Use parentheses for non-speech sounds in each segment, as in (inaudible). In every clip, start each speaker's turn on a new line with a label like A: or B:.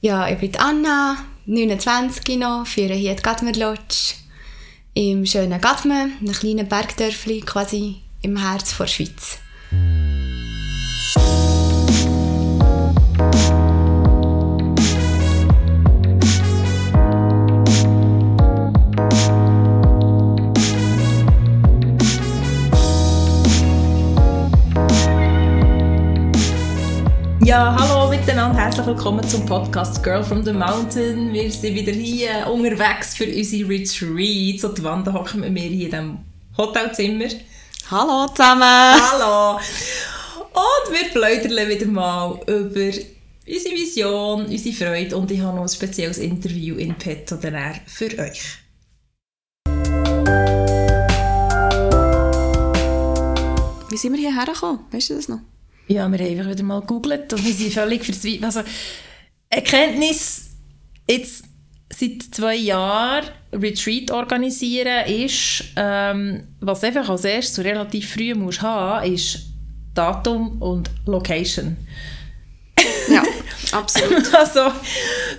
A: Ja, ich bin Anna, 29 noch, führe hier die Gatmer Lodge im schönen Gatmen, einem kleinen Bergdörfli quasi im Herz der Schweiz.
B: Ja, hallo herzlich willkommen zum Podcast Girl from the Mountain. Wir sind wieder hier unterwegs für unsere Retreats und die Wanda hocken mit mir hier in diesem Hotelzimmer.
A: Hallo zusammen!
B: Hallo! Und wir plaudern wieder mal über unsere Vision, unsere Freude und ich habe noch ein spezielles Interview in petto für euch.
A: Wie sind wir hierher gekommen? Weißt du das noch?
B: Ja, wir haben einfach wieder mal gegoogelt und wir sind völlig verzweifelt. Also, Erkenntnis jetzt seit zwei Jahren Retreat organisieren ist, ähm, was einfach als erstes relativ früh musst haben, ist Datum und Location.
A: Absolut. (laughs)
B: also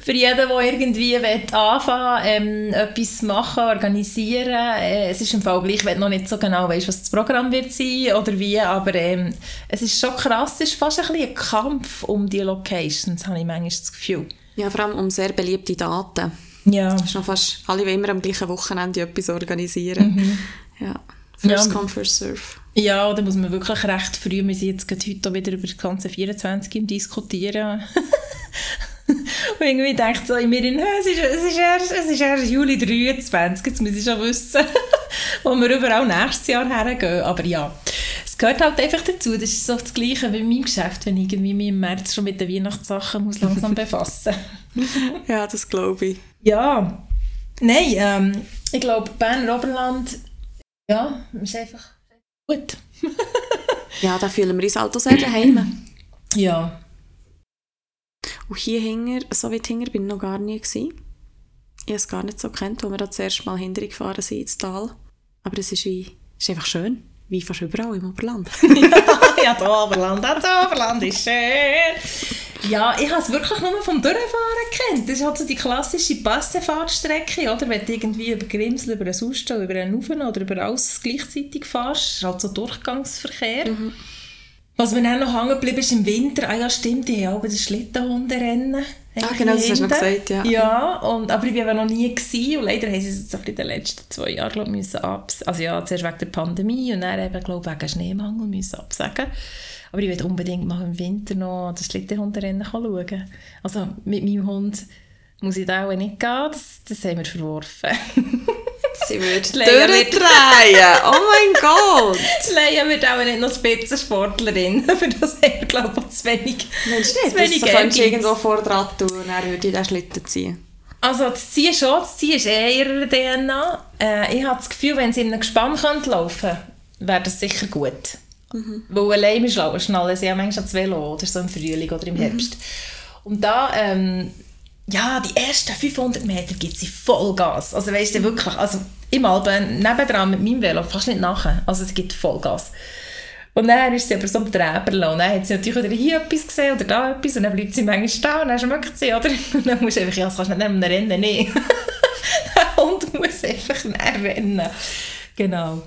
B: für jeden, der irgendwie anfangen ähm, etwas machen, organisieren, äh, es ist im Fall gleich, wenn du noch nicht so genau weißt, was das Programm wird sein oder wie, aber ähm, es ist schon krass, es ist fast ein, bisschen ein Kampf um die Locations, habe ich manchmal das Gefühl.
A: Ja, vor allem um sehr beliebte Daten.
B: Ja.
A: Es ist noch fast alle wie immer am gleichen Wochenende etwas organisieren. Mhm. Ja. First ja. come, first serve.
B: Ja, da muss man wirklich recht früh, wir sind jetzt heute wieder über das ganze 24 im Diskutieren. (laughs) Und irgendwie denkt so in mir, es ist, es, ist erst, es ist erst Juli 23, jetzt muss ich schon wissen, (laughs) wo wir überall nächstes Jahr hergehen. Aber ja, es gehört halt einfach dazu. Das ist so das Gleiche wie in meinem Geschäft, wenn ich irgendwie mich im März schon mit den Weihnachtssachen muss langsam (laughs) befassen
A: Ja, das glaube ich.
B: Ja, nein, ähm, ich glaube, Berner Oberland, ja, ist einfach gut. (laughs)
A: ja, da fühlen wir uns halt auch sehr daheim.
B: Ja.
A: Und hier hinger, so weit hinger bin ich noch gar nie gewesen. Ich habe es gar nicht so kennt, wo wir da das erste Mal hintergefahren sind ins Tal. Aber es ist, wie, ist einfach schön, wie fast überall im Oberland. (laughs)
B: ja, das Oberland, das Oberland ist schön. Ja, ich habe es wirklich nur vom Durchfahren kennt. Das ist halt so die klassische Passefahrtstrecke, oder? Wenn du irgendwie über Grimsel, über einen Ausstall, über einen Ufen oder über alles gleichzeitig fährst. Das ist halt so Durchgangsverkehr. Mhm. Was mir dann noch hängen geblieben ist im Winter, ah ja stimmt, die haben auch das Schlittenhunderennen.
A: Ah genau, das hast du noch gesagt, ja.
B: Ja, und, aber ich war noch nie gewesen, und leider haben sie es in den letzten zwei Jahren glaub, müssen abs also ja, zuerst wegen der Pandemie und dann eben, glaube wegen Schneemangel müssen absagen. Aber ich will unbedingt mal im Winter noch das Schlittenhunderennen schauen. Also mit meinem Hund muss ich da auch nicht gehen, das, das haben wir verworfen. (laughs)
A: Sie würde (laughs) durchdrehen. Oh mein Gott. (laughs)
B: Leia wird auch nicht noch Spitzensportlerin. Für das haben wir, glaube ich, zu wenig
A: Mensch, nicht, zu wenig das könntest du irgendwo vor dran tun und dann würde ich den Schlitten ziehen.
B: Also das Ziehen schon, das Ziehen ist eh ihre DNA. Äh, ich habe das Gefühl, wenn sie in einem Gespann könnte laufen wäre das sicher gut. Mhm. Weil alleine schnallen sie ja manchmal das Velo oder so im Frühling oder im mhm. Herbst. Mhm. Und da... Ähm, ja, die ersten 500 Meter gibt sie Vollgas. Also weißt du wirklich, also im Alben nebendran mit meinem Velo fast nicht nachher. Also es gibt Vollgas. Und dann ist sie aber so am Träberl und dann hat sie natürlich wieder hier etwas gesehen oder da etwas und dann bleibt sie manchmal stehen und dann schmeckt sie, oder? (laughs) Und dann musst du einfach, ja, das kannst du nicht einem Rennen nehmen. (laughs) Der Hund muss einfach rennen. Genau.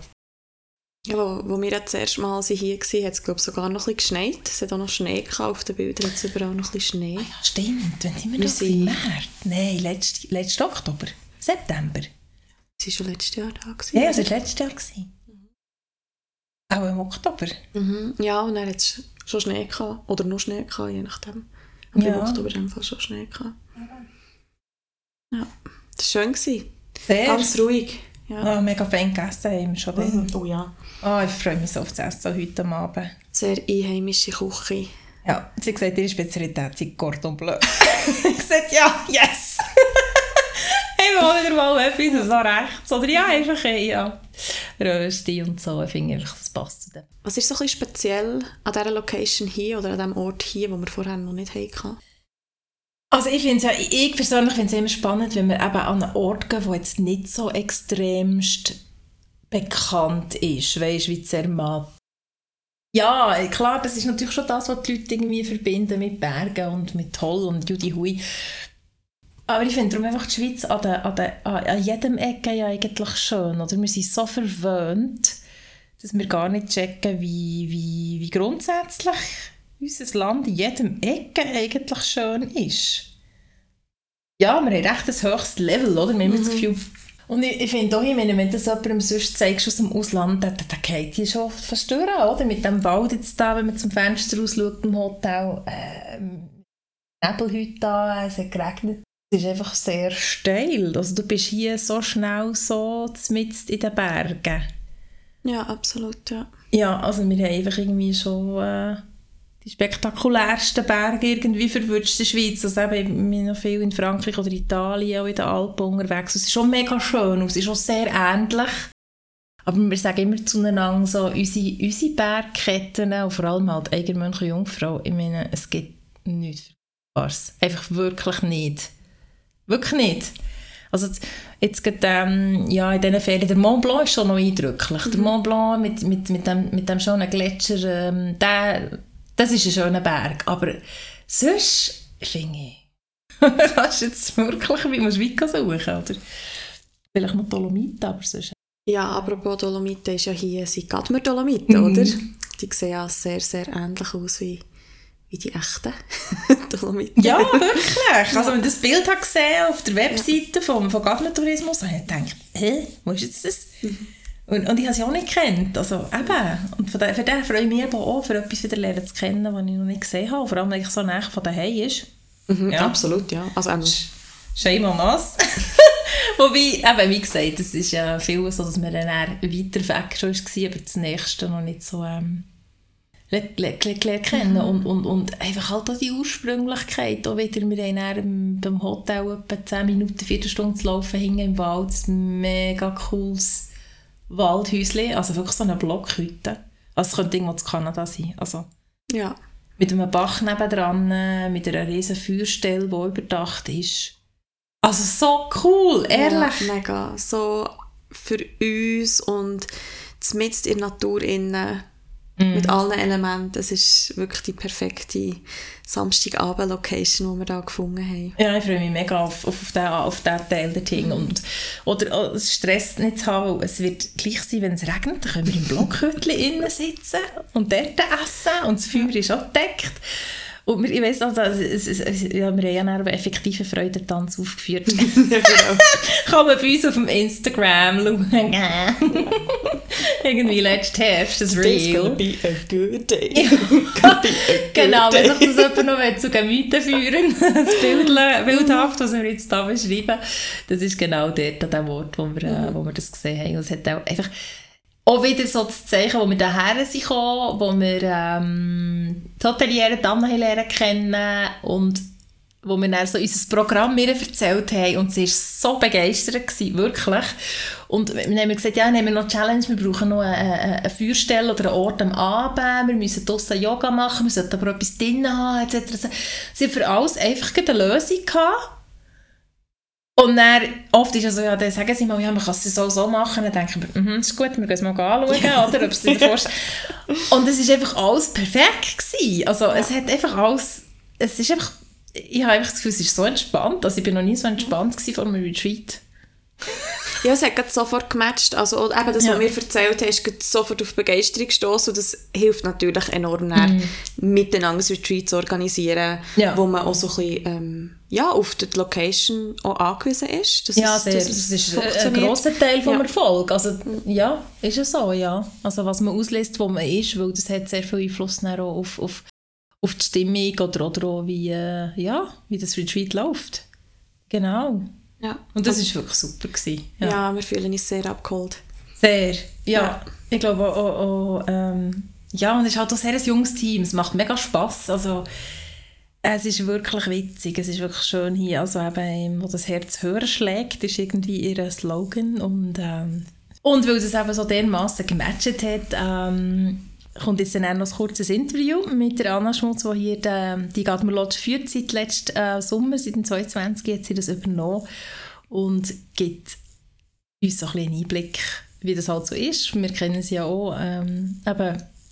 A: Ja, wo, wo wir das erste Mal hier waren, hat es glaube sogar noch ein bisschen geschneit. Es hat auch noch Schnee auf den Bildern, jetzt überall noch ein bisschen Schnee. Ah
B: ja, stimmt. Wann sind wir, wir das? Im März? Nein, letzten letzte Oktober. September.
A: Sie war schon letztes Jahr da.
B: Gewesen, ja, es war letztes Jahr. Gewesen. Mhm. Auch im Oktober.
A: Mhm. Ja, und dann hat es schon Schnee gehabt. Oder nur Schnee gehabt, je nachdem. Aber ja. im Oktober haben wir schon Schnee gehabt. Ja, das war schön. Sehr. Ganz ruhig.
B: Ja. Oh, mega fein gegessen haben wir schon
A: mhm. Oh ja.
B: Oh, ich freue mich so auf das Essen heute Abend.
A: Sehr einheimische Küche.
B: Ja, sie hat gesagt, ihre Spezialität ist Cordon Bleu. (laughs) ich gesagt, ja, yes! ich will wieder mal etwas so rechts. Oder ja, einfach ja, Rösti und so. Ich finde einfach, das passt zu dem.
A: Was ist so ein bisschen speziell an dieser Location hier oder an diesem Ort hier, wo wir vorher noch nicht hatten?
B: Also ich finde ja, ich persönlich finde es immer spannend, wenn wir eben an einen Ort gehen, der jetzt nicht so extremst bekannt ist, weißt wie Zermatt Ja, klar, das ist natürlich schon das, was die Leute irgendwie verbinden mit Bergen und mit Toll und Judy Hui. Aber ich finde darum einfach die Schweiz an, der, an, der, an jedem Ecke ja eigentlich schön. Oder? Wir sind so verwöhnt, dass wir gar nicht checken, wie, wie, wie grundsätzlich unser Land in jedem Ecke eigentlich schön ist. Ja, wir haben recht ein höchstes Level, oder? Wir haben mhm. das Gefühl, und ich, ich finde auch, wenn du das jemandem sonst zeigst aus dem Ausland, dann, dann geht die schon verstören, oder? Mit dem Wald jetzt da, wenn man zum Fenster rausschaut im Hotel, äh, Nebel heute da, es hat geregnet. Es ist einfach sehr steil. Also du bist hier so schnell so mitten in den Bergen.
A: Ja, absolut, ja.
B: Ja, also wir haben einfach irgendwie schon... Äh, die spektakulärsten Berge irgendwie verwünscht in der Schweiz. Also eben, ich bin noch viel in Frankreich oder Italien, auch in den Alpen unterwegs. Es ist schon mega schön, es ist schon sehr ähnlich. Aber wir sagen immer zueinander so, unsere, unsere Bergketten, und vor allem halt Eigenmönch und Jungfrau, ich meine, es gibt nichts Vergleichbares. Einfach wirklich nicht. Wirklich nicht. Also jetzt geht, ähm, ja, in diesen Ferien, der Mont Blanc ist schon noch eindrücklich. Mhm. Der Mont Blanc mit, mit, mit, dem, mit dem schönen Gletscher, ähm, der das ist ein schöner Berg. Aber sonst finde ich, (laughs) kannst du jetzt wirklich wie man Schweiz suchen, oder? Vielleicht noch Dolomiten, aber sonst...
A: Ja, apropos Dolomiten ist ja hier sind Gadmer Dolomiten, mhm. oder? Die sehen ja sehr, sehr ähnlich aus wie, wie die echten (laughs) Dolomiten.
B: Ja, wirklich. (laughs) Also wenn ich das Bild habe gesehen auf der Webseite ja. vom, von Gadmer Tourismus, habe ich gedacht, hä, wo ist jetzt das? Mhm. Und, und ich habe sie auch nicht gekannt. Also eben. Und von der, für den freue ich mich eben auch, für etwas wieder lernen zu kennen, was ich noch nicht gesehen habe. Vor allem, weil ich so nah von daheim ist.
A: Mhm, ja. Absolut, ja. Also, ähm,
B: Shame on us. (laughs) Wobei, eben, wie gesagt, es ist ja viel so, dass wir dann weiter weg schon war, aber das Nächste noch nicht so ähm, kennen. Mhm. Und, und, und einfach halt auch die Ursprünglichkeit. Auch wieder, wir haben dann beim Hotel etwa 10 Minuten, 4 Stunden zu laufen, hingen im Wald. Ein mega cooles Waldhäuschen, also wirklich so eine Blockhütte. Also es könnte irgendwo zu Kanada sein. Also
A: ja.
B: Mit einem Bach nebendran, mit einer riesen Feuerstelle, die überdacht ist. Also so cool, ehrlich.
A: Ja, mega. So für uns und mitten in der Natur innen Mm. Mit allen Elementen. Es ist wirklich die perfekte Samstagabend-Location, die wir da gefunden haben.
B: Ja, ich freue mich mega auf, auf, auf, den, auf diesen Teil dorthin. Mm. Und, oder oh, Stress nicht zu haben, weil es wird gleich sein, wenn es regnet, dann können wir im Blockhütchen innen sitzen und dort essen und das Feuer ist auch gedeckt. Und ich weiss noch, dass, es, es, ja, wir haben ja einen effektiven Freudentanz aufgeführt. (laughs) genau. (laughs) Kann man bei uns auf dem Instagram schauen. (laughs) Irgendwie letztes Herbst, das Real. It's gonna be a good day. Ja. genau, wenn sich das jemand noch zu Gemüte führen das Bild, bildhaft, was wir jetzt hier beschreiben, das ist genau dort, an dem Ort, wo wir, mhm. wo wir das gesehen haben. Und es hat auch einfach auch wieder so das Zeichen, wo wir daher sind gekommen, wo wir ähm, die Hoteliere Anna lernen kennen und wo wir dann so unser Programm mir erzählt haben und sie war so begeistert, gewesen, wirklich. Und wir haben gesagt, ja, dann haben wir noch eine Challenge, wir brauchen noch eine, eine, Feuerstelle oder einen Ort am Abend, wir müssen draussen Yoga machen, wir sollten aber etwas drin haben, etc. Sie haben für alles einfach eine Lösung gehabt. Und dann, oft ist es so, ja, dann sagen sie mal, ja, man kann es so so machen. Dann denke ich, mhm, ist gut, wir gehen es mal anschauen, oder, ob es davor (laughs) Und es war einfach alles perfekt gewesen. Also, es hat einfach alles, es ist einfach, ich habe einfach das Gefühl, es ist so entspannt. Also, ich bin noch nie so entspannt gewesen vor einem Retreat.
A: Ja, es hat sofort gematcht. Also eben das, was ja. mir erzählt hast, ist sofort auf Begeisterung gestoßen und das hilft natürlich enorm, mm. miteinander ein Retreat zu organisieren, ja. wo man auch so ein bisschen ähm, ja, auf die Location auch angewiesen ist.
B: Das ja, ist, sehr, das, das ist ein grosser Teil vom ja. Erfolg. Also ja, ist es so, ja. Also was man auslässt, wo man ist, weil das hat sehr viel Einfluss auch auf, auf, auf die Stimmung oder, oder auch wie, äh, ja, wie das Retreat läuft. Genau.
A: Ja.
B: Und das war wirklich super. Gewesen.
A: Ja. ja, wir fühlen uns sehr abgeholt.
B: Sehr, ja. ja. Ich glaube auch, auch, auch ähm, ja, und es ist halt auch sehr ein junges Team. Es macht mega Spass. Also, es ist wirklich witzig, es ist wirklich schön hier. Also eben, wo das Herz höher schlägt, ist irgendwie ihr Slogan. Und, ähm, und weil es eben so dermaßen gematcht hat, ähm, kommt jetzt dann noch ein kurzes Interview mit der Anna Schmutz, die hier die, die Gatmer Lodge führt seit letztem äh, Sommer, seit dem 2020 hat sie das übernommen und gibt uns so ein einen Einblick, wie das halt so ist. Wir kennen sie ja auch, ähm, eben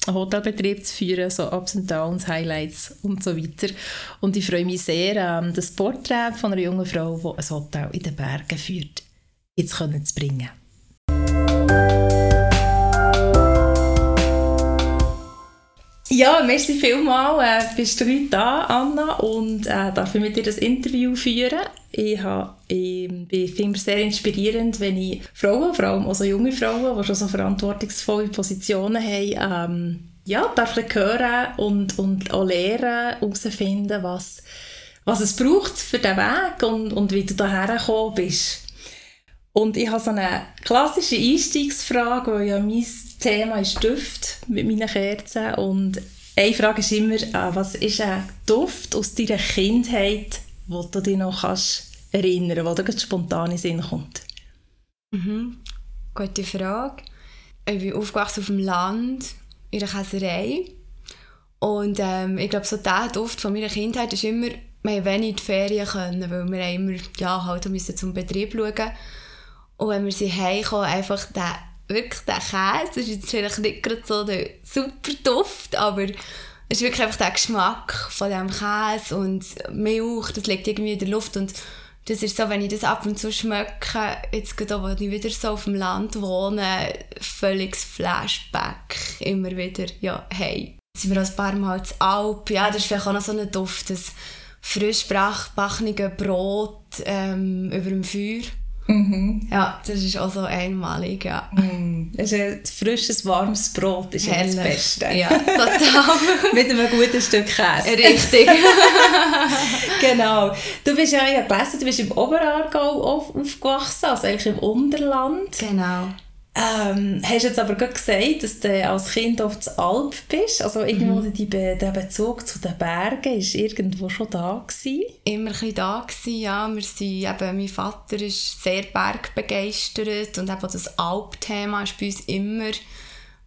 B: einen Hotelbetrieb zu führen, so Ups und Downs, Highlights und so weiter. Und ich freue mich sehr, ähm, das Porträt von einer jungen Frau, die ein Hotel in den Bergen führt, jetzt können zu bringen. Ja, merci vielmals, äh, bist du heute da, Anna, und äh, darf ich mit dir das Interview führen. Ich, habe, ich finde es sehr inspirierend, wenn ich Frauen, vor allem auch so junge Frauen, die schon so verantwortungsvolle Positionen haben, ähm, ja, darf hören und, und auch lernen, herausfinden, was, was es braucht für den Weg und, und wie du daher gekommen bist. Und ich habe so eine klassische Einstiegsfrage, weil ja mein Thema ist Duft mit meinen Kerzen. Und eine Frage ist immer, äh, was ist ein Duft aus deiner Kindheit, wo du dich noch kannst erinnern kannst, dir spontan in Sinn kommt?
C: Mhm. Gute Frage. Ich bin aufgewachsen auf dem Land, in einer Käserei. Und ähm, ich glaube, so der Duft von meiner Kindheit ist immer, wir wenig in die Ferien können, weil wir immer ja, halt müssen zum Betrieb schauen Und wenn wir sie heimkommen, einfach der wirklich der Käse, das ist jetzt vielleicht nicht gerade so der super Duft, aber es ist wirklich einfach der Geschmack von dem Käse und Milch, das liegt irgendwie in der Luft und das ist so, wenn ich das ab und zu schmecke, jetzt gerade wo ich wieder so auf dem Land wohne, völliges Flashback, immer wieder, ja, hey. Sind wir ein paar Mal zu Alp, ja, das ist vielleicht auch noch so ein Duft, das frisch backene Brot ähm, über dem Feuer Mhm. Ja, das ist auch so einmalig, ja.
B: Mm. Ein frisches, warmes Brot ist ja das Beste.
C: Ja, total. (laughs)
B: Mit einem guten Stück Käse.
C: Richtig. (laughs)
B: genau. Du bist ja, ja gelesen, du bist im Oberaargau aufgewachsen, also eigentlich im Unterland.
C: Genau.
B: Ähm, hast jetzt aber gerade gesagt, dass du als Kind auf der Alp bist. Also irgendwo mhm. Be der Bezug zu den Bergen ist irgendwo schon da gewesen?
C: Immer ein da gewesen, ja. Wir sind eben, mein Vater ist sehr bergbegeistert und eben das Alpthema ist bei uns immer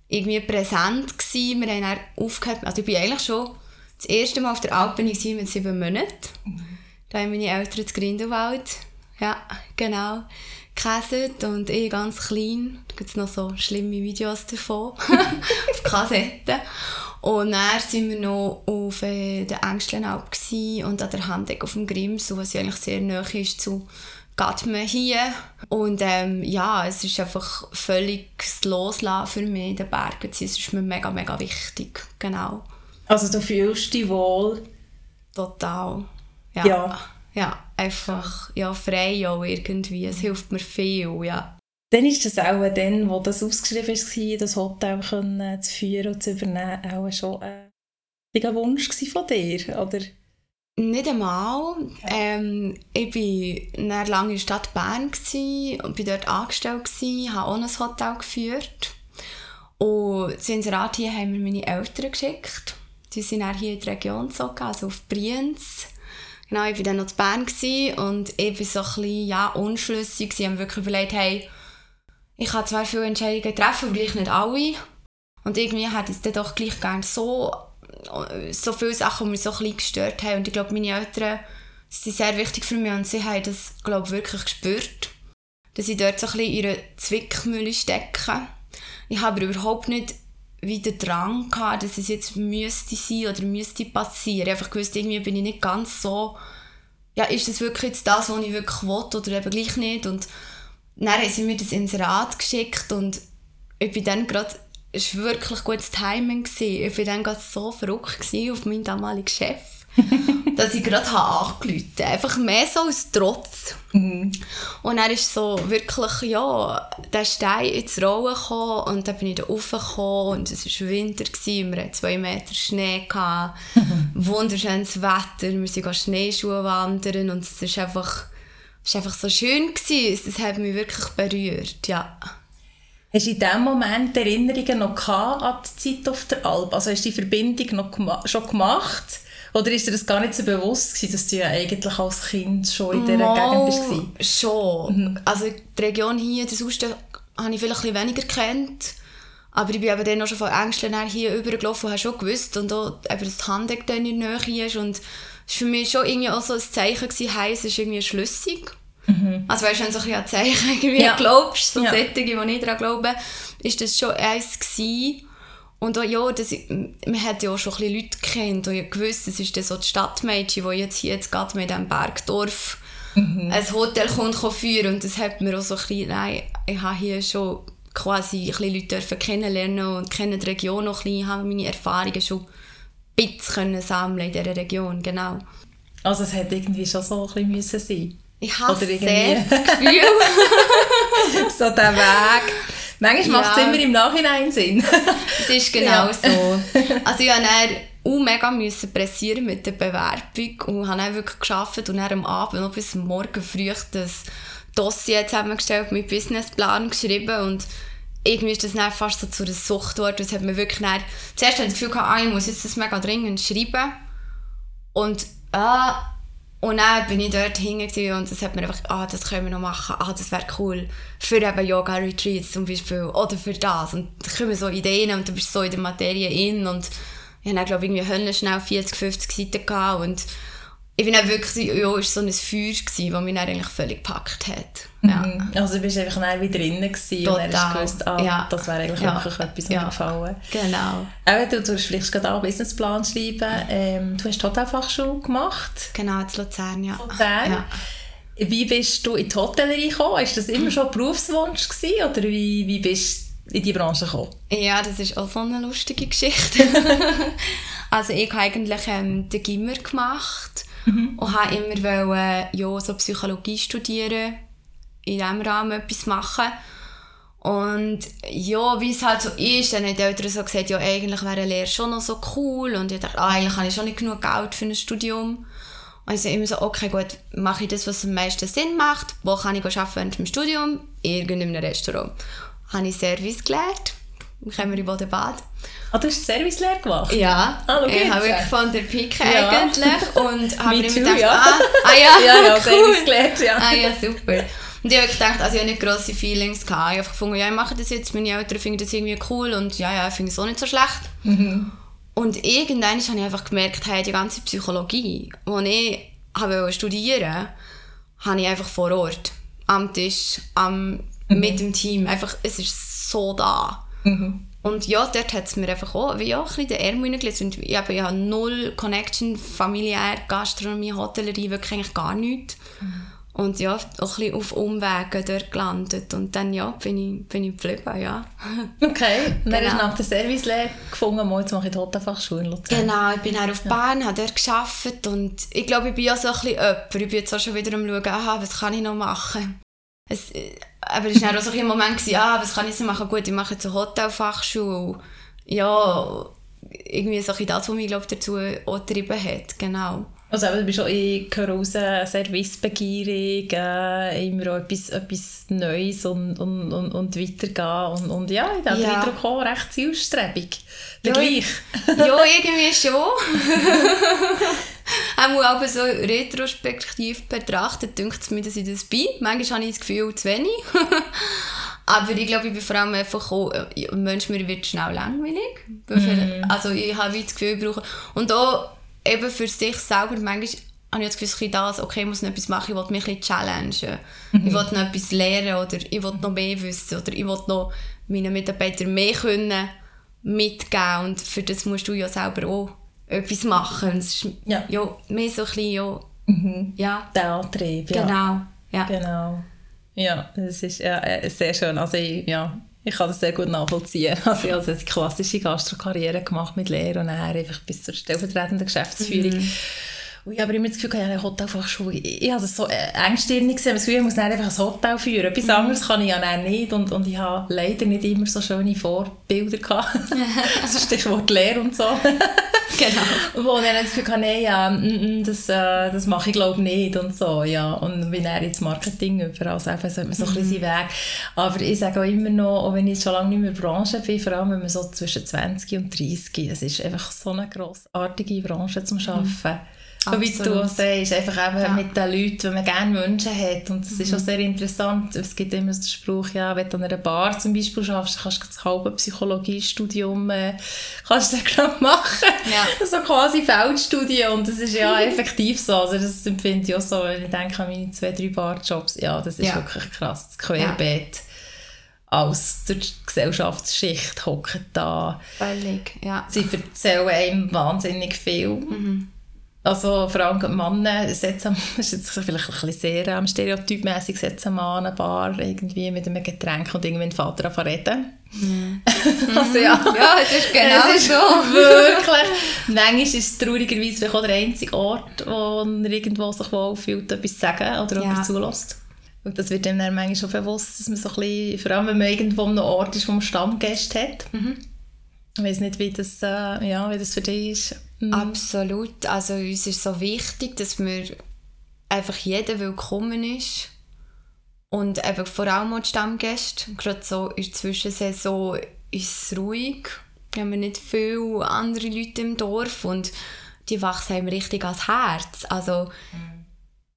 C: irgendwie präsent gewesen. Wir haben dann aufgehört, also ich bin eigentlich schon das erste Mal auf der Alp mit sieben Monaten. Mhm. Da haben meine Eltern in Grindelwald. Ja, genau gekäset und ich ganz klein. Da gibt es noch so schlimme Videos davon. (laughs) auf Kassetten. Und dann waren wir noch auf äh, der Engstlenalp und an der Handeck auf dem Grimsau, was ja eigentlich sehr nahe ist zu Gatmen hier. Und ähm, ja, es ist einfach völlig Loslassen für mich in den Bergen. Es ist mir mega, mega wichtig. Genau.
B: Also du fühlst dich wohl?
C: Total. Ja. ja ja, einfach ja, frei auch irgendwie. Es hilft mir viel, ja.
B: Dann ist das auch dann, wo das ausgeschrieben war, das Hotel können, zu führen und zu übernehmen, auch schon äh, ein Wunsch von dir, oder?
C: Nicht einmal. Ähm, ich war lange in der Stadt Bern und war dort angestellt, habe auch ein Hotel geführt. Und das Inserat hier haben mir meine Eltern geschickt. Die sind dann hier in die Region gezogen, also auf Brienz. Genau, ich war dann noch in Bern und ich war so ein bisschen, ja, unschlüssig. Sie haben wirklich überlegt, hey, ich kann zwar viele Entscheidungen treffen, aber gleich nicht alle. Und irgendwie hat es dann doch gleich gerne so, so viele Sachen, die mich so ein bisschen gestört haben. Und ich glaube, meine Eltern sind sehr wichtig für mich und sie haben das, glaube ich, wirklich gespürt. Dass ich dort so ein bisschen in ihre Zwickmühle stecke. Ich habe überhaupt nicht wieder Drang gehabt, dass es jetzt müsste sein oder müsste passieren. Einfach gewusst, irgendwie bin ich nicht ganz so, ja, ist das wirklich jetzt das, was ich wirklich will oder eben gleich nicht. Und dann haben sie mir das Inserat geschickt und ich bin dann gerade, es war wirklich gutes Timing. Gewesen. Ich war dann gerade so verrückt auf meinen damaligen Chef (laughs) dass ich gerade angerufen habe. Einfach mehr so aus Trotz. Mhm. Und dann ist so wirklich, ja, der Stein ins Rollen gekommen und dann bin ich da raufgekommen und es war Winter, gewesen, wir hatten zwei Meter Schnee, gehabt, (laughs) wunderschönes Wetter, wir sind Schneeschuhe wandern und es ist einfach, es war einfach so schön, gewesen. das hat mich wirklich berührt, ja.
B: Hast du in diesem Moment Erinnerungen noch an die Zeit auf der Alp? Also hast du die Verbindung noch schon gemacht? Oder ist dir das gar nicht so bewusst gewesen, dass du ja eigentlich als Kind schon in dieser Mal Gegend
C: bist? schon. Mhm. Also die Region hier, das Osten, habe ich vielleicht ein weniger kennt. Aber ich bin eben dann auch schon von Ängsten hier übergelaufen und habe schon gewusst, und auch, eben, dass die dann in der Nähe ist. Und es war für mich schon irgendwie auch so ein Zeichen, gewesen, hey, es ist irgendwie schlüssig. Mhm. Also weißt du, wenn du so ein, Zeichen (laughs) irgendwie ja. glaubst, so ja. Sättige, die ich daran glaube, ist das schon eins gewesen. Und auch, ja, das, man hat ja auch schon ein bisschen Leute kennt und ja gewusst, das ist dann so die Stadtmädchen, die jetzt hier jetzt gerade mit diesem Bergdorf mhm. ein Hotel kommt, führen und das hat mir auch so ein bisschen, nein, ich habe hier schon quasi ein bisschen Leute dürfen kennenlernen und kenne die Region noch ein bisschen, habe meine Erfahrungen schon ein bisschen sammeln in dieser Region, genau.
B: Also es hätte irgendwie schon so ein bisschen sein
C: Ich habe sehr das Gefühl. (laughs)
B: so der Weg. Manchmal ja. macht es immer im Nachhinein Sinn.
C: Es ist genau ja. so. Also ich musste auch mega müssen pressieren mit der Bewerbung und habe dann wirklich geschafft und dann am Abend noch bis morgen früh das Dossier zusammengestellt, mit Businessplan geschrieben und irgendwie ist das dann fast so zu einer Sucht geworden. Das hat mir wirklich dann, zuerst hatte ich das Gefühl, ah, ich muss jetzt das mega dringend schreiben und ah, und dann bin ich dort hingegangen und das hat mir einfach, ah, das können wir noch machen, ah, das wäre cool. Für eben Yoga-Retreats zum Beispiel oder für das. Und da kommen so Ideen und du bist so in der Materie in und ich habe dann, glaube ich, irgendwie schnell 40, 50 Seiten gehabt und ich bin auch wirklich, ja, es so ein Feuer, das mich eigentlich völlig gepackt hat. Ja.
B: Mhm. Also du bist einfach dann wieder drinnen gewesen Total. und dann gewusst, ah, ja. das wäre eigentlich ja. wirklich etwas, was ja. mir gefallen.
C: Genau.
B: Eben, du, du hast vielleicht gerade auch einen Businessplan schreiben. Ähm, du hast Hotelfachschule gemacht.
C: Genau, in Luzern, ja.
B: Luzern. Ja. Wie bist du in die Hotellerie gekommen? War das immer schon ein Berufswunsch gewesen, oder wie, wie bist du in diese Branche gekommen?
C: Ja, das ist auch so eine lustige Geschichte. (laughs) also ich habe eigentlich ähm, den Gimmer gemacht mhm. und habe immer wollen, ja, so Psychologie studieren in diesem Rahmen etwas machen. Und ja, wie es halt so ist, dann haben die Eltern so gesagt, ja, eigentlich wäre eine Lehre schon noch so cool. Und ich dachte, ah, eigentlich habe ich schon nicht genug Geld für ein Studium. Und ich so immer so, okay, gut, mache ich das, was am meisten Sinn macht. Wo kann ich arbeiten während dem Studium? Irgendeinem Restaurant. Habe ich Service gelernt. Kommen wir in Bodenbad.
B: Ah, du hast Servicelehre gemacht?
C: Ja. Ah, ich habe wirklich von der Pike ja. eigentlich. Und (laughs) habe
B: mir
C: gedacht,
B: ja.
C: ah, ah ja, (laughs)
B: ja, ja
C: cool.
B: Service gelernt, ja.
C: Ah ja, super. Und ich habe gedacht, also ich habe nicht grosse Feelings gehabt. Ich habe gefunden, ja, ich mache das jetzt, meine Eltern finden das irgendwie cool und ja, ja, ich finde es auch nicht so schlecht. Mhm. Und irgendwann habe ich einfach gemerkt, hey, die ganze Psychologie, die ich habe studieren habe ich einfach vor Ort, am Tisch, am, mhm. mit dem Team. Einfach, es ist so da. Mhm. Und ja, dort hat es mir einfach auch, wie auch ein bisschen den Ärmel hineingelegt. Und ich habe null Connection, familiär, Gastronomie, Hotellerie, wirklich eigentlich gar nichts. Mhm. Und ja, auch ein bisschen auf Umwegen dort gelandet. Und dann ja, bin ich, bin ich geblieben, ja. (laughs)
B: Okay, und dann genau. hast du nach der Servicelehre gefunden, jetzt mache ich die Hotelfachschule in Luzern.
C: Genau, ich bin dann auf ja. habe dort gearbeitet und ich glaube, ich bin ja so ein bisschen jemand. Ich bin jetzt auch schon wieder am schauen, aha, was kann ich noch machen. Es, aber es war dann auch so ein Moment, gewesen, ah, was kann ich so machen? Gut, ich mache jetzt eine Hotelfachschule. Ja, irgendwie so ein das, was mich glaube dazu auch getrieben hat, genau.
B: Also du bist auch ich höre raus, servicebegierig, äh, immer auch etwas, etwas Neues und, und, und, und weitergehen und, und ja, ich habe ja. den Eindruck auch recht zielstrebig. Der
C: ja,
B: gleich.
C: ja, irgendwie schon. (laughs) (laughs) auch aber so retrospektiv betrachtet, denkt es mir, dass ich das bin. Manchmal habe ich das Gefühl, zu wenig. (laughs) aber ich glaube, ich bin vor allem einfach auch, ein Mensch, mir wird schnell langweilig. Mm. Also ich habe das Gefühl, ich brauche... Und auch eben für sich selber, manchmal habe ich das Gefühl, das, okay, ich muss noch etwas machen, ich will mich ein challengen. Mhm. Ich will noch etwas lernen oder ich will noch mehr wissen oder ich will noch meinen Mitarbeitern mehr können mitgeben und für das musst du ja selber auch etwas machen. Es ist ja. ja mehr so ein bisschen, ja,
B: mhm. ja. Der Antrieb,
C: ja. Genau, ja.
B: Genau. Ja, das ist ja, äh, sehr schön. Also ich, ja, ich kann das sehr gut nachvollziehen. (laughs) Also ich habe die klassische Gastrokarriere gemacht mit Lehre und dann einfach bis zur stellvertretenden Geschäftsführung. Mhm. Und ich habe immer das Gefühl, ja, eine Hotelfachschule, ich, ich habe das so äh, engstirnig gesehen, das Gefühl, ich muss dann einfach ein Hotel führen. Etwas mhm. anderes kann ich ja dann nicht und, und ich habe leider nicht immer so schöne Vorbilder gehabt. (laughs) also Stichwort Lehre und so. (laughs)
C: genau.
B: Wo ich dann das Gefühl hatte, nee, ja, mm, mm, das, äh, das mache ich glaube nicht und so, ja. Und bin dann ins Marketing über, also einfach so, so ein bisschen mhm. Weg. Aber ich sage auch immer noch, auch wenn ich schon lange nicht mehr Branche bin, vor allem wenn man so zwischen 20 und 30, es ist einfach so eine grossartige Branche zum Arbeiten. Mhm. Absolut. Wie du auch sagst, einfach eben ja. mit den Leuten, die man gerne Menschen hat. Und das mhm. ist auch sehr interessant. Es gibt immer den Spruch, ja, wenn du an einer Bar zum Beispiel schaffst, kannst du das halbe Psychologiestudium äh, kannst du (laughs) dann machen. Ja. (laughs) So quasi Feldstudie. Und das ist ja (laughs) effektiv so. Also das empfinde ich auch so, wenn ich denke an meine zwei, drei Barjobs. Ja, das ist ja. wirklich krass. Das Querbeet. Durch die Gesellschaftsschicht hocken da.
C: Völlig, ja.
B: Sie erzählen einem wahnsinnig viel. Also vor allem Männer setzen, (laughs) das ist jetzt vielleicht ein bisschen sehr ähm, stereotypmässig, setzen eine Bar irgendwie mit einem Getränk und irgendwie den Vater anfangen reden. (laughs) also ja,
C: Ja, es ist genau
B: es ist
C: so.
B: wirklich. Manchmal ist es traurigerweise vielleicht auch der einzige Ort, wo er irgendwo sich wohlfühlt, etwas zu sagen oder
C: Ja.
B: etwas zulässt. Und das wird einem dann manchmal schon bewusst, dass man so ein bisschen, vor allem wenn man irgendwo an einem Ort ist, wo man Stammgäste hat. Ich weiß nicht, wie das, äh, ja, wie das für dich ist. Mhm.
C: Absolut. Also uns ist so wichtig, dass wir einfach jeder willkommen ist. Und eben vor allem auch die Stammgäste. Gerade so in der Zwischensaison ist es ruhig. Wir haben nicht viele andere Leute im Dorf und die wachsen einem richtig ans Herz. Also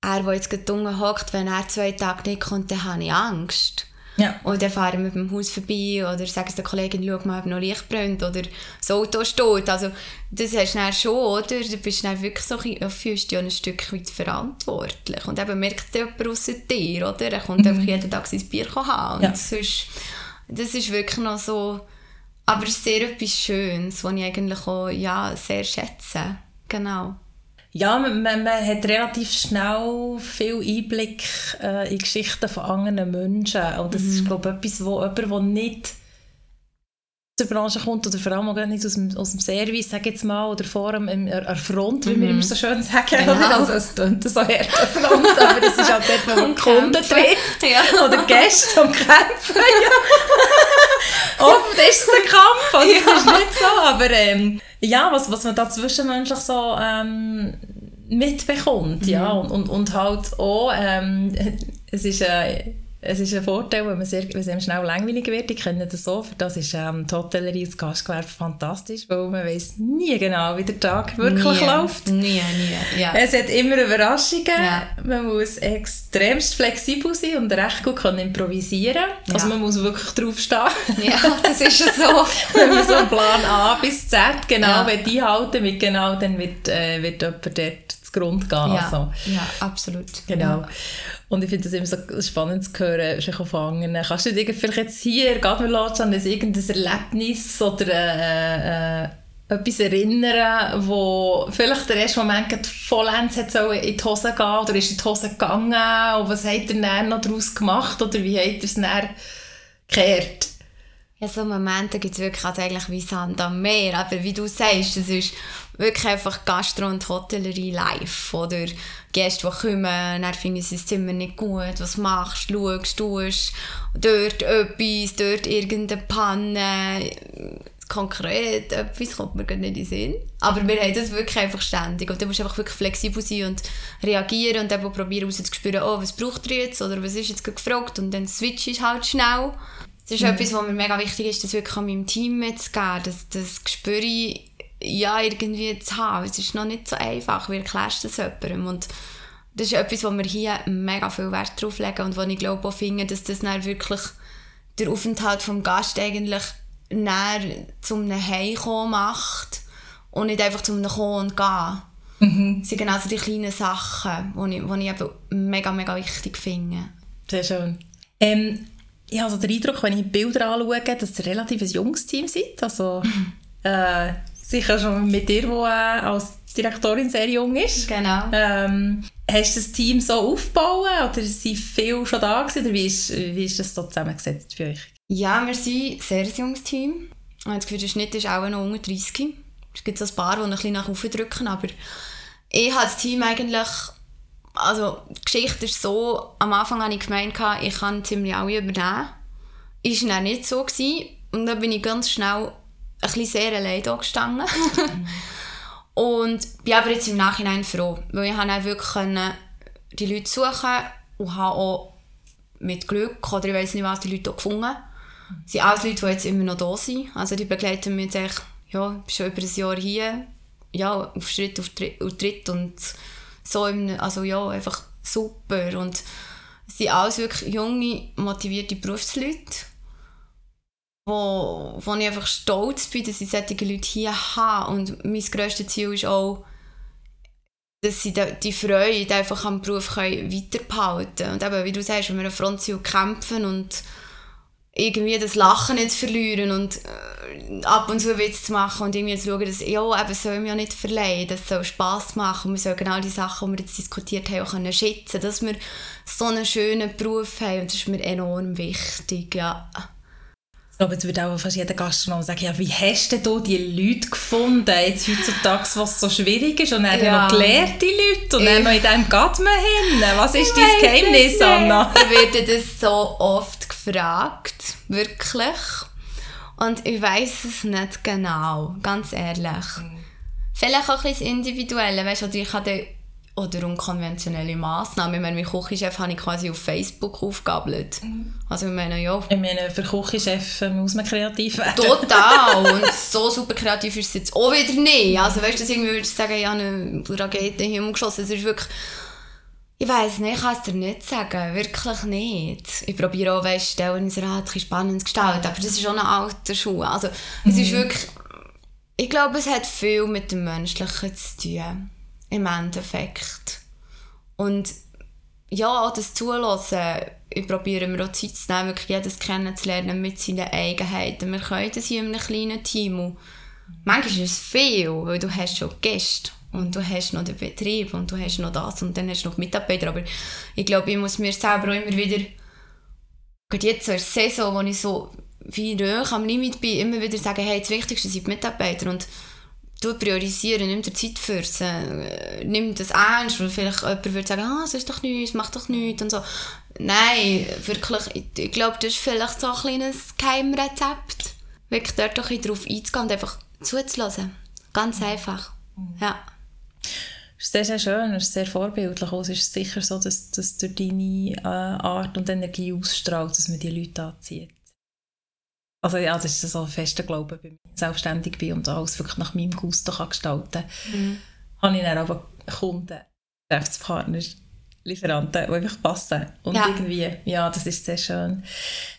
C: er, der jetzt gerade unten hockt, wenn er zwei Tage nicht kommt, dann habe ich Angst.
B: Ja.
C: Und dann fahren wir mit dem Haus vorbei oder sagen der Kollegin, schau mal, ob noch Licht brennt oder das Auto steht. Also das hast du dann schon, oder? Du bist dann wirklich so, ein fühlst dich ein Stück weit verantwortlich. Und eben merkt jemand außer dir, oder? Er kommt einfach jeden Tag sein Bier haben. Und
B: Ja.
C: sonst, das ist wirklich noch so, aber es ist sehr etwas Schönes, was ich eigentlich auch ja, sehr schätze. Genau.
B: Ja, man, man, hat relativ schnell viel Einblick äh, in Geschichten von anderen Menschen. Und das ist, glaube ich, etwas, wo jemand, der nicht aus der Branche kommt oder vor allem auch nicht aus dem, aus dem Service, sag ich jetzt mal, oder vor allem im, an der Front, wie wir immer so schön sagen.
C: Genau.
B: Oder? Also es klingt so hart an Front, aber es ist halt dort, wo man Kunden trifft.
C: Ja.
B: Oder Gäste am Kämpfen. Ja. (laughs) Oft ist es ein Kampf, also es ist nicht so, aber ähm, ja, was, was man da zwischenmenschlich so ähm, mitbekommt, ja, und, und, und halt auch, ähm, (laughs) es ist äh, es ist ein Vorteil, wenn man sehr, wenn es einem schnell langweilig wird. Ich kenne das so. Für das ist ähm, die Hotellerie und das Gastgewerbe fantastisch, weil man weiß nie genau, wie der Tag wirklich
C: nie,
B: läuft.
C: Nie, nie. Ja.
B: Es hat immer Überraschungen.
C: Ja.
B: Man muss extremst flexibel sein und recht gut können improvisieren. Also
C: Ja.
B: man muss wirklich draufstehen.
C: ja, das ist ja so. (laughs)
B: Wenn man so einen Plan A bis Z genau
C: Ja.
B: einhalten will, genau, dann wird, äh, wird jemand dort zu Grund gehen.
C: Ja,
B: Also.
C: ja absolut.
B: Genau. Und ich finde es immer so spannend zu hören, schon von anderen. Kannst du dir vielleicht jetzt hier, gerade mit Lotschan, an irgendein Erlebnis oder äh, äh, etwas erinnern, wo vielleicht der erste Moment vollends hat in die Hose gehen oder ist in die Hose gegangen und was hat er dann noch daraus gemacht oder wie hat er es dann gekehrt?
C: Ja, so Momente gibt es wirklich also eigentlich wie Sand am Meer. Aber wie du sagst, es ist wirklich einfach Gastro- und Hotellerie live. Oder Gäste, die kommen, dann finden sie das Zimmer nicht gut. Was machst du? Schaust, tust dort etwas, dort irgendeine Panne. Konkret etwas kommt mir gar nicht in den Sinn. Aber wir haben das wirklich einfach ständig. Und da musst du einfach wirklich flexibel sein und reagieren und eben probieren rauszuspüren, oh, was braucht ihr jetzt? Oder was ist jetzt gefragt? Und dann switch ich halt schnell. Das ist etwas, was mir mega wichtig ist, das wirklich an meinem Team mitzugeben, das, das Gespür ja, irgendwie zu haben. Es ist noch nicht so einfach, wie erklärst du das jemandem? Und das ist etwas, wo wir hier mega viel Wert drauf legen und wo ich glaube auch finde, dass das dann wirklich der Aufenthalt vom Gast eigentlich näher zum einem Heimkommen macht und nicht einfach zum einem Kommen und Gehen. Mhm. Das sind genau so die kleinen Sachen, die ich, die ich eben mega, mega wichtig finde.
B: Sehr schön. Ähm, ich habe so den Eindruck, wenn ich die Bilder anschaue, dass ihr relativ ein junges Team seid. Also, (laughs) äh, sicher schon mit dir, die äh, als Direktorin sehr jung ist.
C: Genau.
B: Ähm, hast du das Team so aufgebaut oder sind viele schon da gewesen, oder wie ist, wie ist das so zusammengesetzt für euch?
C: Ja, wir sind ein sehr junges Team. Ich habe das Gefühl, der Schnitt ist auch noch unter 30. Es gibt so ein paar, die ein bisschen nach oben drücken, aber ich habe das Team eigentlich, also die Geschichte ist so, am Anfang habe ich gemeint, ich kann ziemlich alle übernehmen. Ist dann nicht so gewesen. und dann bin ich ganz schnell ein bisschen sehr allein gestanden. (laughs) und bin aber jetzt im Nachhinein froh, weil ich dann wirklich die Leute suchen und habe auch mit Glück, oder ich weiß nicht was, die Leute auch gefunden. Es sind alles Leute, die jetzt immer noch da sind. Also die begleiten mich jetzt echt, ja, schon über ein Jahr hier, ja, auf Schritt auf Tritt und so, im, also ja, einfach super. Und es sind alles wirklich junge, motivierte Berufsleute, wo, wo ich einfach stolz bin, dass ich solche Leute hier habe. Und mein grösstes Ziel ist auch, dass sie die, Freude einfach am Beruf können weiterbehalten können. Und eben, wie du sagst, wenn wir an der Front sind und kämpfen und irgendwie das Lachen nicht zu verlieren und äh, ab und zu Witz zu machen und irgendwie zu schauen, dass ja, eben soll mir ja nicht verleihen, das soll Spass machen und wir sollen genau die Sachen, die wir jetzt diskutiert haben, auch können schätzen, dass wir so einen schönen Beruf haben und das ist mir enorm wichtig, ja.
B: Ich glaube, jetzt würde auch fast jeder Gastronom sagen, ja, wie hast du denn die Leute gefunden, jetzt heutzutage, was so schwierig ist, und dann
C: Ja.
B: noch gelehrte Leute, und dann noch in diesem geht man hin. Was ist dein Geheimnis, Anna?
C: Ich werde das so oft gefragt, wirklich. Und ich weiß es nicht genau, ganz ehrlich. Vielleicht auch ein bisschen das Individuelle, weißt du, oder ich hatte oder unkonventionelle Massnahmen. Ich meine, mein Küchenchef habe ich quasi auf Facebook aufgegabelt. Also ich meine, ja,
B: Ich meine, für Küchenchef äh, muss man kreativ werden.
C: Total! (laughs) Und so super kreativ ist es jetzt auch wieder nicht. Also weißt du, irgendwie würdest du sagen, ich habe eine Rakete in den Himmel geschossen. Es ist wirklich... Ich weiss nicht, ich kann es dir nicht sagen. Wirklich nicht. Ich probiere auch, weißt du, Stellungsrat ein bisschen spannend zu gestalten. Aber das ist schon eine alte Schuh. Also es ist wirklich... Ich glaube, es hat viel mit dem Menschlichen zu tun. Im Endeffekt. Und ja, das Zulassen. Ich probiere mir auch Zeit zu nehmen, wirklich jedes kennenzulernen mit seinen Eigenheiten. Wir können das hier in einem kleinen Team. Und manchmal ist es viel, weil du hast schon Gäste und du hast noch den Betrieb und du hast noch das und dann hast du noch Mitarbeiter. Aber ich glaube, ich muss mir selber auch immer wieder, gerade jetzt so in der Saison, wo ich so wie hoch am Limit bin, immer wieder sagen, hey, das Wichtigste sind die Mitarbeiter und du priorisieren, nimm dir Zeit für sie, äh, nimm das ernst, weil vielleicht jemand würde sagen, ah, das ist doch nichts, mach doch nichts und so. Nein, wirklich, ich, ich glaube, das ist vielleicht so ein kleines Geheimrezept. Wirklich dort doch ein drauf einzugehen und einfach zuzulassen. Ganz einfach. Ja.
B: Es ist sehr, sehr schön, es ist sehr vorbildlich. Und es ist sicher so, dass, dass durch deine äh, Art und Energie ausstrahlt, dass man die Leute anzieht. Also ja, das ist so ein fester Glaube bei mir. Selbstständig bin und alles wirklich nach meinem Gusto kann gestalten kann, habe ich dann aber Kunden, Geschäftspartner, Lieferanten, die einfach passen. Und
C: Ja.
B: irgendwie, ja, das ist sehr schön.